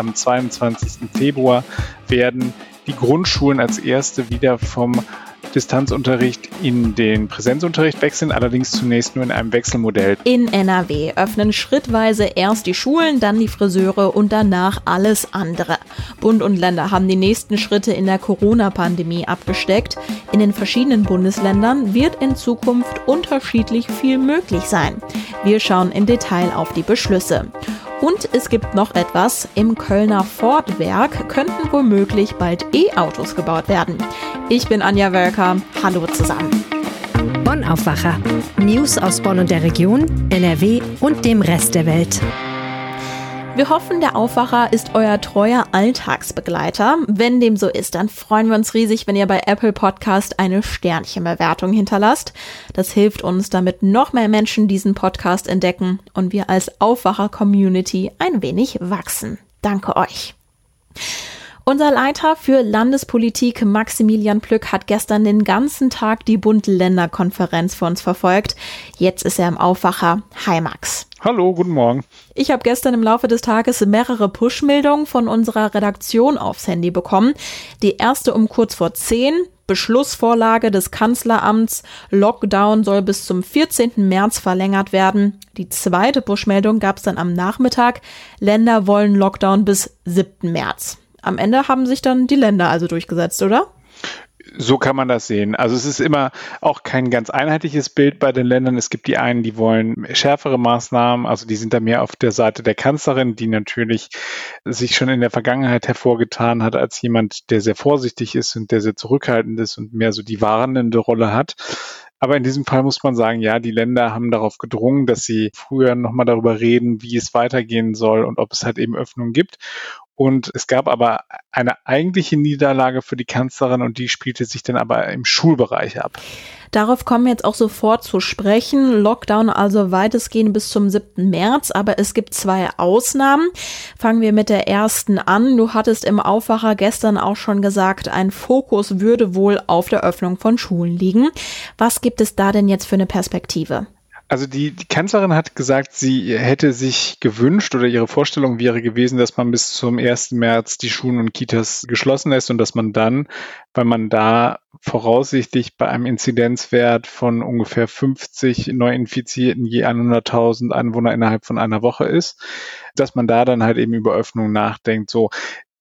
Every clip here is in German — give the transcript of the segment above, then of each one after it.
Am 22. Februar werden die Grundschulen als erste wieder vom Distanzunterricht in den Präsenzunterricht wechseln, allerdings zunächst nur in einem Wechselmodell. In NRW öffnen schrittweise erst die Schulen, dann die Friseure und danach alles andere. Bund und Länder haben die nächsten Schritte in der Corona-Pandemie abgesteckt. In den verschiedenen Bundesländern wird in Zukunft unterschiedlich viel möglich sein. Wir schauen im Detail auf die Beschlüsse. Und es gibt noch etwas. Im Kölner Ford-Werk könnten womöglich bald E-Autos gebaut werden. Ich bin Anja Wölker. Hallo zusammen. Bonn Aufwacher. News aus Bonn und der Region, NRW und dem Rest der Welt. Wir hoffen, der Aufwacher ist euer treuer Alltagsbegleiter. Wenn dem so ist, dann freuen wir uns riesig, wenn ihr bei Apple Podcast eine Sternchenbewertung hinterlasst. Das hilft uns, damit noch mehr Menschen diesen Podcast entdecken und wir als Aufwacher-Community ein wenig wachsen. Danke euch. Unser Leiter für Landespolitik, Maximilian Plück, hat gestern den ganzen Tag die Bund-Länder-Konferenz für uns verfolgt. Jetzt ist er im Aufwacher. Hi Max. Hallo, guten Morgen. Ich habe gestern im Laufe des Tages mehrere Push-Meldungen von unserer Redaktion aufs Handy bekommen. Die erste um kurz vor 10. Beschlussvorlage des Kanzleramts. Lockdown soll bis zum 14. März verlängert werden. Die zweite Push-Meldung gab es dann am Nachmittag. Länder wollen Lockdown bis 7. März. Am Ende haben sich dann die Länder also durchgesetzt, oder? So kann man das sehen. Also es ist immer auch kein ganz einheitliches Bild bei den Ländern. Es gibt die einen, die wollen schärfere Maßnahmen, also die sind da mehr auf der Seite der Kanzlerin, die natürlich sich schon in der Vergangenheit hervorgetan hat als jemand, der sehr vorsichtig ist und der sehr zurückhaltend ist und mehr so die warnende Rolle hat. Aber in diesem Fall muss man sagen, ja, die Länder haben darauf gedrungen, dass sie früher nochmal darüber reden, wie es weitergehen soll und ob es halt eben Öffnungen gibt. Und es gab aber eine eigentliche Niederlage für die Kanzlerin und die spielte sich dann aber im Schulbereich ab. Darauf kommen wir jetzt auch sofort zu sprechen. Lockdown also weitestgehend bis zum 7. März, aber es gibt zwei Ausnahmen. Fangen wir mit der ersten an. Du hattest im Aufwacher gestern auch schon gesagt, ein Fokus würde wohl auf der Öffnung von Schulen liegen. Was gibt es da denn jetzt für eine Perspektive? Also die, die Kanzlerin hat gesagt, sie hätte sich gewünscht oder ihre Vorstellung wäre gewesen, dass man bis zum 1. März die Schulen und Kitas geschlossen lässt und dass man dann, weil man da voraussichtlich bei einem Inzidenzwert von ungefähr 50 Neuinfizierten je 100.000 Einwohner innerhalb von einer Woche ist, dass man da dann halt eben über Öffnung nachdenkt. So,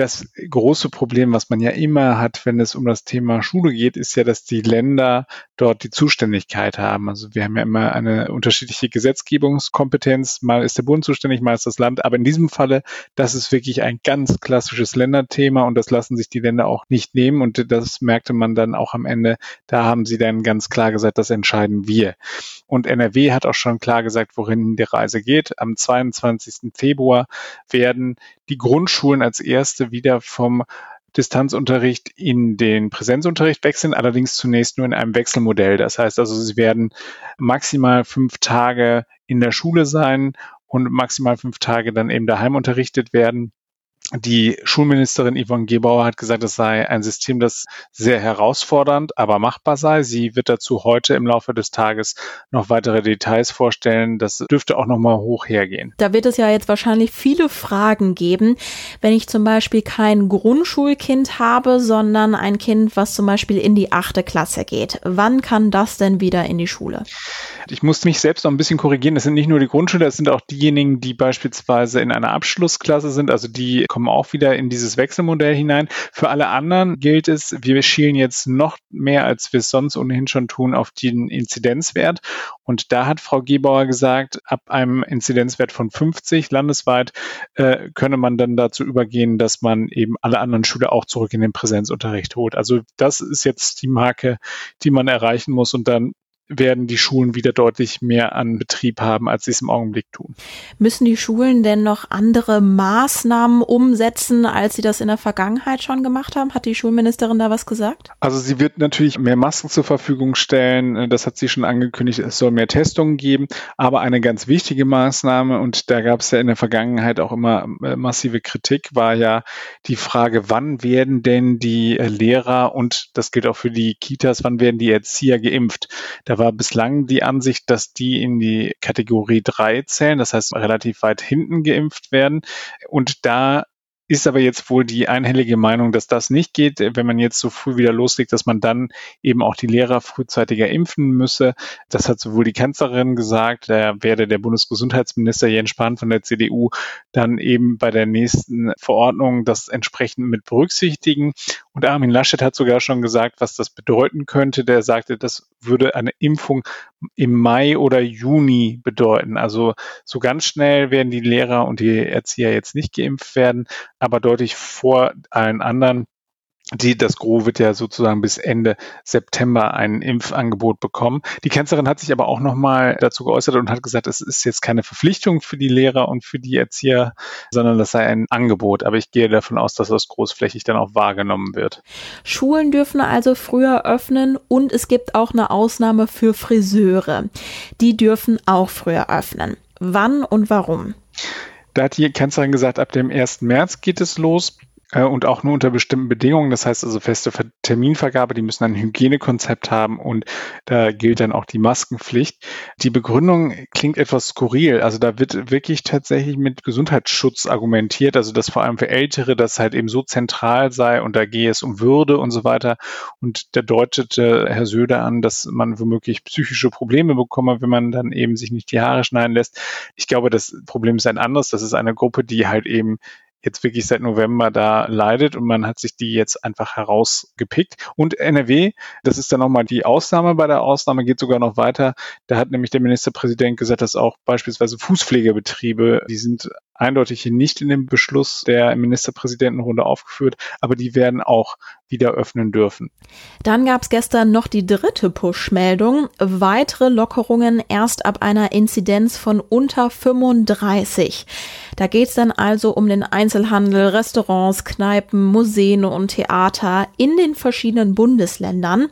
das große Problem, was man ja immer hat, wenn es um das Thema Schule geht, ist ja, dass die Länder dort die Zuständigkeit haben. Also wir haben ja immer eine unterschiedliche Gesetzgebungskompetenz. Mal ist der Bund zuständig, mal ist das Land. Aber in diesem Falle, das ist wirklich ein ganz klassisches Länderthema und das lassen sich die Länder auch nicht nehmen. Und das merkte man dann auch am Ende. Da haben sie dann ganz klar gesagt, das entscheiden wir. Und NRW hat auch schon klar gesagt, worin die Reise geht. Am 22. Februar werden die Grundschulen als erste wieder vom Distanzunterricht in den Präsenzunterricht wechseln, allerdings zunächst nur in einem Wechselmodell. Das heißt also, sie werden maximal fünf Tage in der Schule sein und maximal fünf Tage dann eben daheim unterrichtet werden. Die Schulministerin Yvonne Gebauer hat gesagt, es sei ein System, das sehr herausfordernd, aber machbar sei. Sie wird dazu heute im Laufe des Tages noch weitere Details vorstellen. Das dürfte auch noch mal hoch hergehen. Da wird es ja jetzt wahrscheinlich viele Fragen geben, wenn ich zum Beispiel kein Grundschulkind habe, sondern ein Kind, was zum Beispiel in die achte Klasse geht. Wann kann das denn wieder in die Schule? Ich muss mich selbst noch ein bisschen korrigieren. Das sind nicht nur die Grundschüler, das sind auch diejenigen, die beispielsweise in einer Abschlussklasse sind, also die kommen auch wieder in dieses Wechselmodell hinein. Für alle anderen gilt es, wir schielen jetzt noch mehr, als wir es sonst ohnehin schon tun, auf den Inzidenzwert. Und da hat Frau Gebauer gesagt, ab einem Inzidenzwert von 50 landesweit äh, könne man dann dazu übergehen, dass man eben alle anderen Schüler auch zurück in den Präsenzunterricht holt. Also das ist jetzt die Marke, die man erreichen muss. Und dann werden die Schulen wieder deutlich mehr an Betrieb haben, als sie es im Augenblick tun. Müssen die Schulen denn noch andere Maßnahmen umsetzen, als sie das in der Vergangenheit schon gemacht haben? Hat die Schulministerin da was gesagt? Also sie wird natürlich mehr Masken zur Verfügung stellen. Das hat sie schon angekündigt. Es soll mehr Testungen geben. Aber eine ganz wichtige Maßnahme, und da gab es ja in der Vergangenheit auch immer äh, massive Kritik, war ja die Frage, wann werden denn die Lehrer und das gilt auch für die Kitas, wann werden die Erzieher geimpft? Da war bislang die Ansicht, dass die in die Kategorie 3 zählen, das heißt relativ weit hinten geimpft werden. Und da ist aber jetzt wohl die einhellige Meinung, dass das nicht geht, wenn man jetzt so früh wieder loslegt, dass man dann eben auch die Lehrer frühzeitiger impfen müsse. Das hat sowohl die Kanzlerin gesagt, da werde der Bundesgesundheitsminister Jens Spahn von der CDU dann eben bei der nächsten Verordnung das entsprechend mit berücksichtigen. Und Armin Laschet hat sogar schon gesagt, was das bedeuten könnte. Der sagte, das würde eine Impfung im Mai oder Juni bedeuten. Also so ganz schnell werden die Lehrer und die Erzieher jetzt nicht geimpft werden aber deutlich vor allen anderen. Die, das Gros wird ja sozusagen bis Ende September ein Impfangebot bekommen. Die Kanzlerin hat sich aber auch nochmal dazu geäußert und hat gesagt, es ist jetzt keine Verpflichtung für die Lehrer und für die Erzieher, sondern das sei ein Angebot. Aber ich gehe davon aus, dass das großflächig dann auch wahrgenommen wird. Schulen dürfen also früher öffnen und es gibt auch eine Ausnahme für Friseure. Die dürfen auch früher öffnen. Wann und warum? Da hat die Kanzlerin gesagt, ab dem 1. März geht es los und auch nur unter bestimmten Bedingungen. Das heißt also feste Terminvergabe, die müssen ein Hygienekonzept haben und da gilt dann auch die Maskenpflicht. Die Begründung klingt etwas skurril. Also da wird wirklich tatsächlich mit Gesundheitsschutz argumentiert, also dass vor allem für Ältere das halt eben so zentral sei und da gehe es um Würde und so weiter. Und da deutete Herr Söder an, dass man womöglich psychische Probleme bekomme, wenn man dann eben sich nicht die Haare schneiden lässt. Ich glaube, das Problem ist ein anderes. Das ist eine Gruppe, die halt eben jetzt wirklich seit November da leidet und man hat sich die jetzt einfach herausgepickt. Und NRW, das ist dann nochmal die Ausnahme. Bei der Ausnahme geht sogar noch weiter. Da hat nämlich der Ministerpräsident gesagt, dass auch beispielsweise Fußpflegebetriebe, die sind eindeutig hier nicht in dem Beschluss der Ministerpräsidentenrunde aufgeführt, aber die werden auch wieder öffnen dürfen. Dann gab es gestern noch die dritte Push-Meldung. Weitere Lockerungen erst ab einer Inzidenz von unter 35. Da geht es dann also um den Einzelhandel, Restaurants, Kneipen, Museen und Theater in den verschiedenen Bundesländern.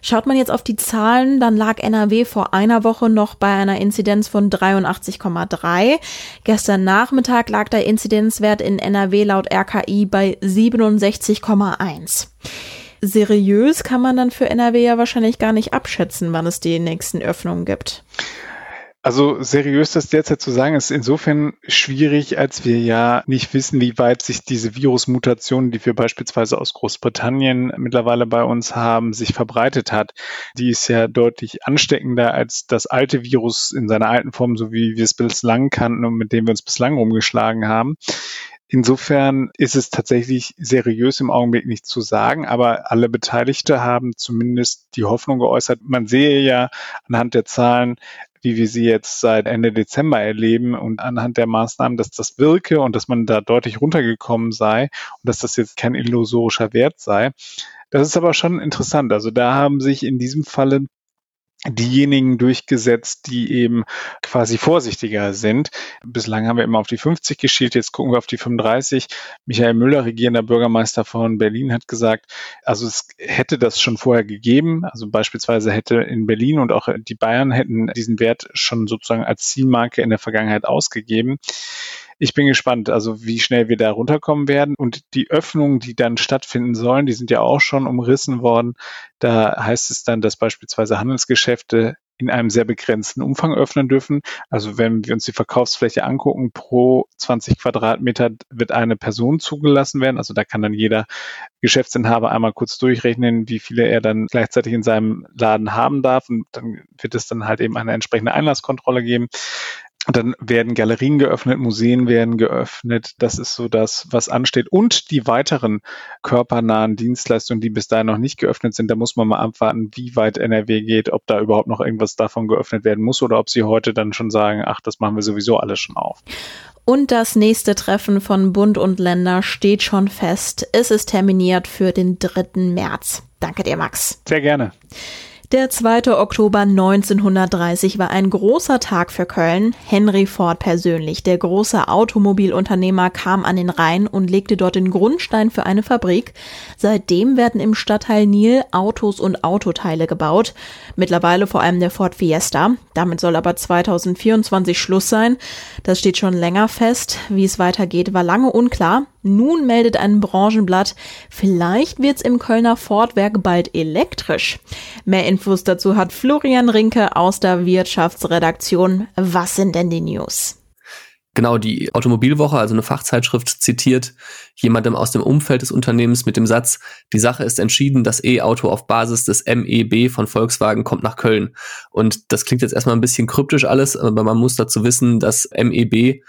Schaut man jetzt auf die Zahlen, dann lag NRW vor einer Woche noch bei einer Inzidenz von 83,3. Gestern Nachmittag lag der Inzidenzwert in NRW laut RKI bei 67,1. Seriös kann man dann für NRW ja wahrscheinlich gar nicht abschätzen, wann es die nächsten Öffnungen gibt. Also seriös das derzeit zu sagen, ist insofern schwierig, als wir ja nicht wissen, wie weit sich diese Virusmutation, die wir beispielsweise aus Großbritannien mittlerweile bei uns haben, sich verbreitet hat. Die ist ja deutlich ansteckender als das alte Virus in seiner alten Form, so wie wir es bislang kannten und mit dem wir uns bislang rumgeschlagen haben. Insofern ist es tatsächlich seriös im Augenblick nicht zu sagen, aber alle Beteiligte haben zumindest die Hoffnung geäußert. Man sehe ja anhand der Zahlen, wie wir sie jetzt seit Ende Dezember erleben und anhand der Maßnahmen, dass das wirke und dass man da deutlich runtergekommen sei und dass das jetzt kein illusorischer Wert sei. Das ist aber schon interessant. Also da haben sich in diesem Falle diejenigen durchgesetzt, die eben quasi vorsichtiger sind. Bislang haben wir immer auf die 50 geschielt, jetzt gucken wir auf die 35. Michael Müller, regierender Bürgermeister von Berlin, hat gesagt, also es hätte das schon vorher gegeben. Also beispielsweise hätte in Berlin und auch die Bayern hätten diesen Wert schon sozusagen als Zielmarke in der Vergangenheit ausgegeben ich bin gespannt, also wie schnell wir da runterkommen werden. Und die Öffnungen, die dann stattfinden sollen, die sind ja auch schon umrissen worden. Da heißt es dann, dass beispielsweise Handelsgeschäfte in einem sehr begrenzten Umfang öffnen dürfen. Also wenn wir uns die Verkaufsfläche angucken, pro 20 Quadratmeter wird eine Person zugelassen werden. Also da kann dann jeder Geschäftsinhaber einmal kurz durchrechnen, wie viele er dann gleichzeitig in seinem Laden haben darf. Und dann wird es dann halt eben eine entsprechende Einlasskontrolle geben. Dann werden Galerien geöffnet, Museen werden geöffnet. Das ist so das, was ansteht. Und die weiteren körpernahen Dienstleistungen, die bis dahin noch nicht geöffnet sind, da muss man mal abwarten, wie weit NRW geht, ob da überhaupt noch irgendwas davon geöffnet werden muss oder ob sie heute dann schon sagen, ach, das machen wir sowieso alles schon auf. Und das nächste Treffen von Bund und Länder steht schon fest. Es ist terminiert für den 3. März. Danke dir, Max. Sehr gerne. Der 2. Oktober 1930 war ein großer Tag für Köln. Henry Ford persönlich, der große Automobilunternehmer, kam an den Rhein und legte dort den Grundstein für eine Fabrik. Seitdem werden im Stadtteil Nil Autos und Autoteile gebaut. Mittlerweile vor allem der Ford Fiesta. Damit soll aber 2024 Schluss sein. Das steht schon länger fest. Wie es weitergeht, war lange unklar. Nun meldet ein Branchenblatt, vielleicht wird's im Kölner Fordwerk bald elektrisch. Mehr Infos dazu hat Florian Rinke aus der Wirtschaftsredaktion. Was sind denn die News? genau die Automobilwoche, also eine Fachzeitschrift, zitiert jemandem aus dem Umfeld des Unternehmens mit dem Satz, die Sache ist entschieden, das E-Auto auf Basis des MEB von Volkswagen kommt nach Köln. Und das klingt jetzt erstmal ein bisschen kryptisch alles, aber man muss dazu wissen, dass MEB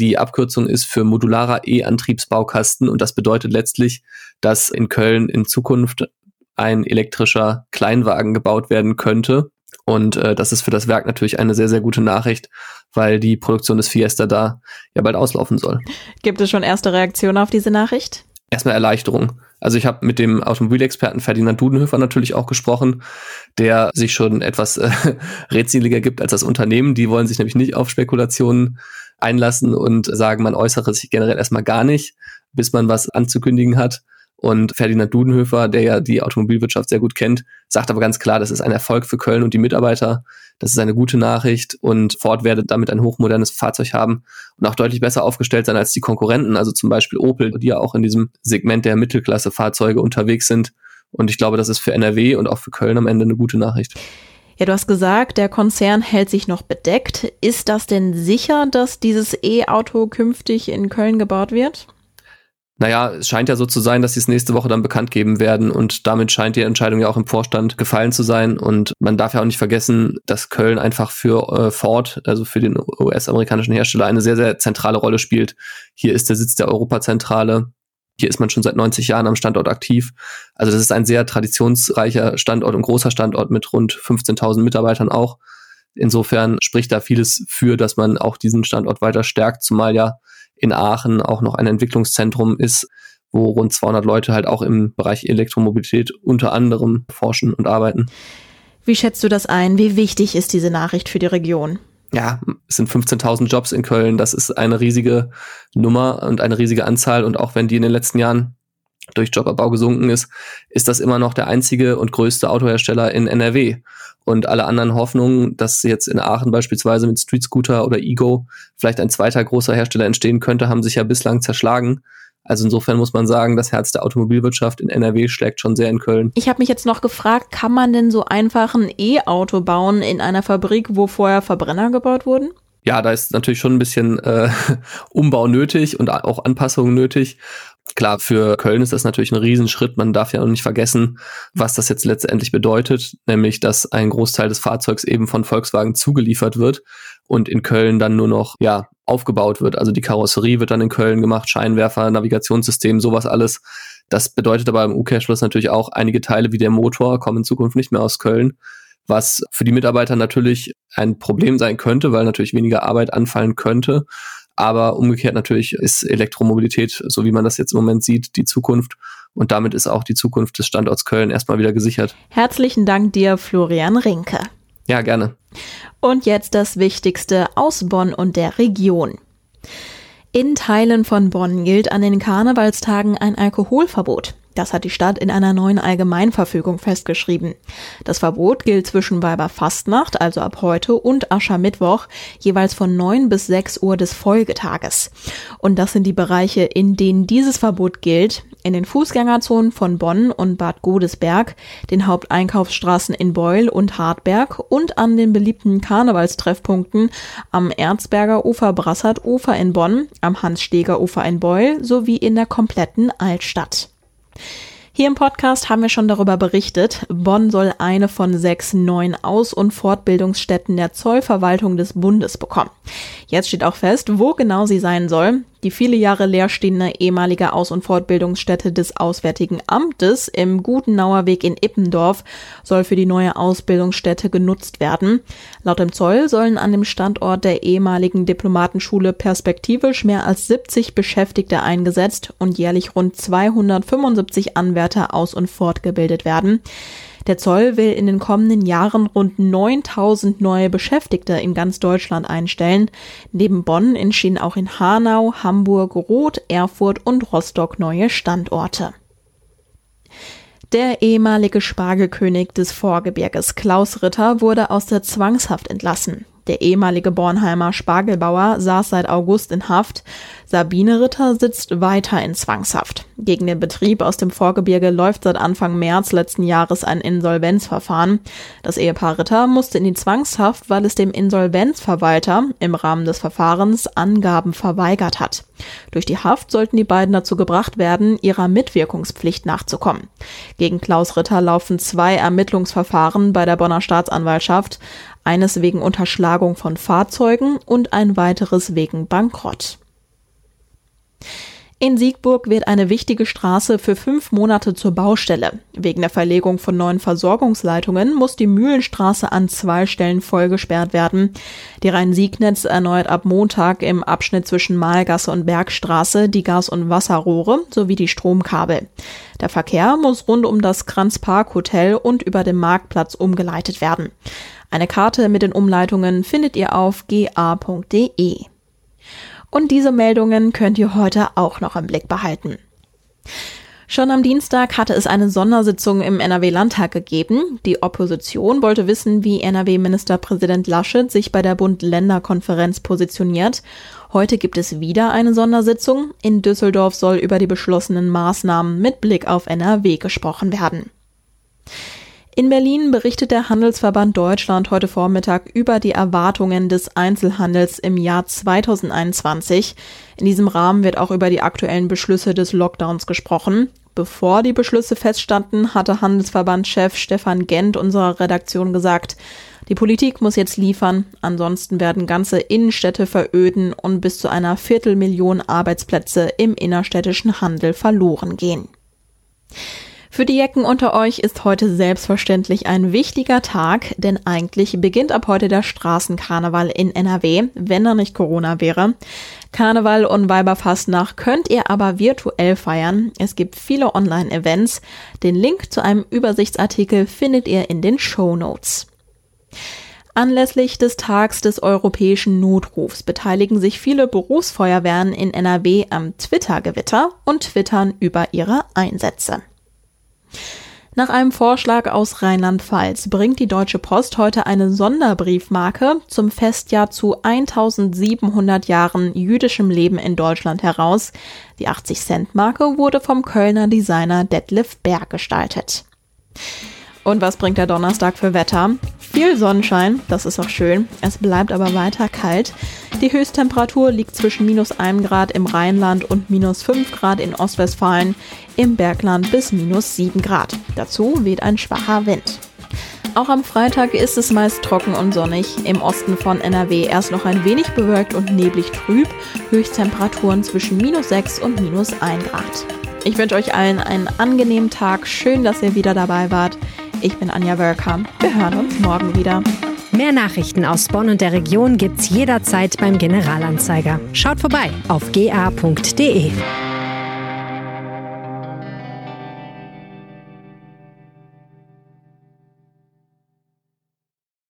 die Abkürzung ist für modularer E-Antriebsbaukasten und das bedeutet letztlich, dass in Köln in Zukunft ein elektrischer Kleinwagen gebaut werden könnte. Und äh, das ist für das Werk natürlich eine sehr, sehr gute Nachricht, weil die Produktion des Fiesta da ja bald auslaufen soll. Gibt es schon erste Reaktionen auf diese Nachricht? Erstmal Erleichterung. Also ich habe mit dem Automobilexperten Ferdinand Dudenhöfer natürlich auch gesprochen, der sich schon etwas äh, redseliger gibt als das Unternehmen. Die wollen sich nämlich nicht auf Spekulationen einlassen und sagen, man äußere sich generell erstmal gar nicht, bis man was anzukündigen hat. Und Ferdinand Dudenhöfer, der ja die Automobilwirtschaft sehr gut kennt, sagt aber ganz klar, das ist ein Erfolg für Köln und die Mitarbeiter. Das ist eine gute Nachricht und Ford werde damit ein hochmodernes Fahrzeug haben und auch deutlich besser aufgestellt sein als die Konkurrenten, also zum Beispiel Opel, die ja auch in diesem Segment der Mittelklasse-Fahrzeuge unterwegs sind. Und ich glaube, das ist für NRW und auch für Köln am Ende eine gute Nachricht. Ja, du hast gesagt, der Konzern hält sich noch bedeckt. Ist das denn sicher, dass dieses E-Auto künftig in Köln gebaut wird? Naja, es scheint ja so zu sein, dass sie es nächste Woche dann bekannt geben werden und damit scheint die Entscheidung ja auch im Vorstand gefallen zu sein und man darf ja auch nicht vergessen, dass Köln einfach für äh, Ford, also für den US-amerikanischen Hersteller, eine sehr, sehr zentrale Rolle spielt. Hier ist der Sitz der Europazentrale. Hier ist man schon seit 90 Jahren am Standort aktiv. Also das ist ein sehr traditionsreicher Standort und großer Standort mit rund 15.000 Mitarbeitern auch. Insofern spricht da vieles für, dass man auch diesen Standort weiter stärkt, zumal ja in Aachen auch noch ein Entwicklungszentrum ist, wo rund 200 Leute halt auch im Bereich Elektromobilität unter anderem forschen und arbeiten. Wie schätzt du das ein? Wie wichtig ist diese Nachricht für die Region? Ja, es sind 15.000 Jobs in Köln. Das ist eine riesige Nummer und eine riesige Anzahl. Und auch wenn die in den letzten Jahren durch Jobabbau gesunken ist, ist das immer noch der einzige und größte Autohersteller in NRW. Und alle anderen Hoffnungen, dass jetzt in Aachen beispielsweise mit Street Scooter oder Ego vielleicht ein zweiter großer Hersteller entstehen könnte, haben sich ja bislang zerschlagen. Also insofern muss man sagen, das Herz der Automobilwirtschaft in NRW schlägt schon sehr in Köln. Ich habe mich jetzt noch gefragt, kann man denn so einfach ein E-Auto bauen in einer Fabrik, wo vorher Verbrenner gebaut wurden? Ja, da ist natürlich schon ein bisschen äh, Umbau nötig und auch Anpassungen nötig. Klar, für Köln ist das natürlich ein Riesenschritt. Man darf ja auch nicht vergessen, was das jetzt letztendlich bedeutet, nämlich, dass ein Großteil des Fahrzeugs eben von Volkswagen zugeliefert wird und in Köln dann nur noch, ja, aufgebaut wird. Also die Karosserie wird dann in Köln gemacht, Scheinwerfer, Navigationssystem, sowas alles. Das bedeutet aber im U-Cash-Schluss natürlich auch, einige Teile wie der Motor kommen in Zukunft nicht mehr aus Köln, was für die Mitarbeiter natürlich ein Problem sein könnte, weil natürlich weniger Arbeit anfallen könnte. Aber umgekehrt natürlich ist Elektromobilität, so wie man das jetzt im Moment sieht, die Zukunft. Und damit ist auch die Zukunft des Standorts Köln erstmal wieder gesichert. Herzlichen Dank dir, Florian Rinke. Ja, gerne. Und jetzt das Wichtigste aus Bonn und der Region. In Teilen von Bonn gilt an den Karnevalstagen ein Alkoholverbot. Das hat die Stadt in einer neuen Allgemeinverfügung festgeschrieben. Das Verbot gilt zwischen Weiberfastnacht, also ab heute, und Aschermittwoch, jeweils von 9 bis 6 Uhr des Folgetages. Und das sind die Bereiche, in denen dieses Verbot gilt. In den Fußgängerzonen von Bonn und Bad Godesberg, den Haupteinkaufsstraßen in Beul und Hartberg und an den beliebten Karnevalstreffpunkten am Erzberger Ufer Brassard Ufer in Bonn, am Hans-Steger Ufer in Beul sowie in der kompletten Altstadt. Hier im Podcast haben wir schon darüber berichtet. Bonn soll eine von sechs neuen Aus- und Fortbildungsstätten der Zollverwaltung des Bundes bekommen. Jetzt steht auch fest, wo genau sie sein soll. Die viele Jahre leerstehende ehemalige Aus- und Fortbildungsstätte des Auswärtigen Amtes im Gutenauer Weg in Ippendorf soll für die neue Ausbildungsstätte genutzt werden. Laut dem Zoll sollen an dem Standort der ehemaligen Diplomatenschule perspektivisch mehr als 70 Beschäftigte eingesetzt und jährlich rund 275 Anwärter aus- und fortgebildet werden. Der Zoll will in den kommenden Jahren rund 9000 neue Beschäftigte in ganz Deutschland einstellen. Neben Bonn entstehen auch in Hanau, Hamburg, Roth, Erfurt und Rostock neue Standorte. Der ehemalige Spargelkönig des Vorgebirges Klaus Ritter wurde aus der Zwangshaft entlassen. Der ehemalige Bornheimer Spargelbauer saß seit August in Haft. Sabine Ritter sitzt weiter in Zwangshaft. Gegen den Betrieb aus dem Vorgebirge läuft seit Anfang März letzten Jahres ein Insolvenzverfahren. Das Ehepaar Ritter musste in die Zwangshaft, weil es dem Insolvenzverwalter im Rahmen des Verfahrens Angaben verweigert hat. Durch die Haft sollten die beiden dazu gebracht werden, ihrer Mitwirkungspflicht nachzukommen. Gegen Klaus Ritter laufen zwei Ermittlungsverfahren bei der Bonner Staatsanwaltschaft eines wegen Unterschlagung von Fahrzeugen und ein weiteres wegen Bankrott. In Siegburg wird eine wichtige Straße für fünf Monate zur Baustelle. Wegen der Verlegung von neuen Versorgungsleitungen muss die Mühlenstraße an zwei Stellen vollgesperrt werden. Die Rhein-Sieg-Netz erneuert ab Montag im Abschnitt zwischen Mahlgasse und Bergstraße die Gas- und Wasserrohre sowie die Stromkabel. Der Verkehr muss rund um das Kranzpark Hotel und über den Marktplatz umgeleitet werden. Eine Karte mit den Umleitungen findet ihr auf ga.de. Und diese Meldungen könnt ihr heute auch noch im Blick behalten. Schon am Dienstag hatte es eine Sondersitzung im NRW-Landtag gegeben. Die Opposition wollte wissen, wie NRW-Ministerpräsident Laschet sich bei der Bund-Länder-Konferenz positioniert. Heute gibt es wieder eine Sondersitzung. In Düsseldorf soll über die beschlossenen Maßnahmen mit Blick auf NRW gesprochen werden. In Berlin berichtet der Handelsverband Deutschland heute Vormittag über die Erwartungen des Einzelhandels im Jahr 2021. In diesem Rahmen wird auch über die aktuellen Beschlüsse des Lockdowns gesprochen. Bevor die Beschlüsse feststanden, hatte Handelsverbandchef Stefan Gent unserer Redaktion gesagt, die Politik muss jetzt liefern, ansonsten werden ganze Innenstädte veröden und bis zu einer Viertelmillion Arbeitsplätze im innerstädtischen Handel verloren gehen. Für die Jecken unter euch ist heute selbstverständlich ein wichtiger Tag, denn eigentlich beginnt ab heute der Straßenkarneval in NRW, wenn da nicht Corona wäre. Karneval und Weiberfastnacht könnt ihr aber virtuell feiern. Es gibt viele Online-Events. Den Link zu einem Übersichtsartikel findet ihr in den Show Notes. Anlässlich des Tags des europäischen Notrufs beteiligen sich viele Berufsfeuerwehren in NRW am Twitter-Gewitter und twittern über ihre Einsätze. Nach einem Vorschlag aus Rheinland-Pfalz bringt die Deutsche Post heute eine Sonderbriefmarke zum Festjahr zu 1700 Jahren jüdischem Leben in Deutschland heraus. Die 80-Cent-Marke wurde vom Kölner Designer Detlef Berg gestaltet. Und was bringt der Donnerstag für Wetter? Viel Sonnenschein, das ist auch schön. Es bleibt aber weiter kalt. Die Höchsttemperatur liegt zwischen minus 1 Grad im Rheinland und minus 5 Grad in Ostwestfalen, im Bergland bis minus 7 Grad. Dazu weht ein schwacher Wind. Auch am Freitag ist es meist trocken und sonnig. Im Osten von NRW erst noch ein wenig bewölkt und neblig trüb. Höchsttemperaturen zwischen minus 6 und minus 1 Grad. Ich wünsche euch allen einen angenehmen Tag. Schön, dass ihr wieder dabei wart. Ich bin Anja Wölker. Wir hören uns morgen wieder. Mehr Nachrichten aus Bonn und der Region gibt's jederzeit beim Generalanzeiger. Schaut vorbei auf ga.de.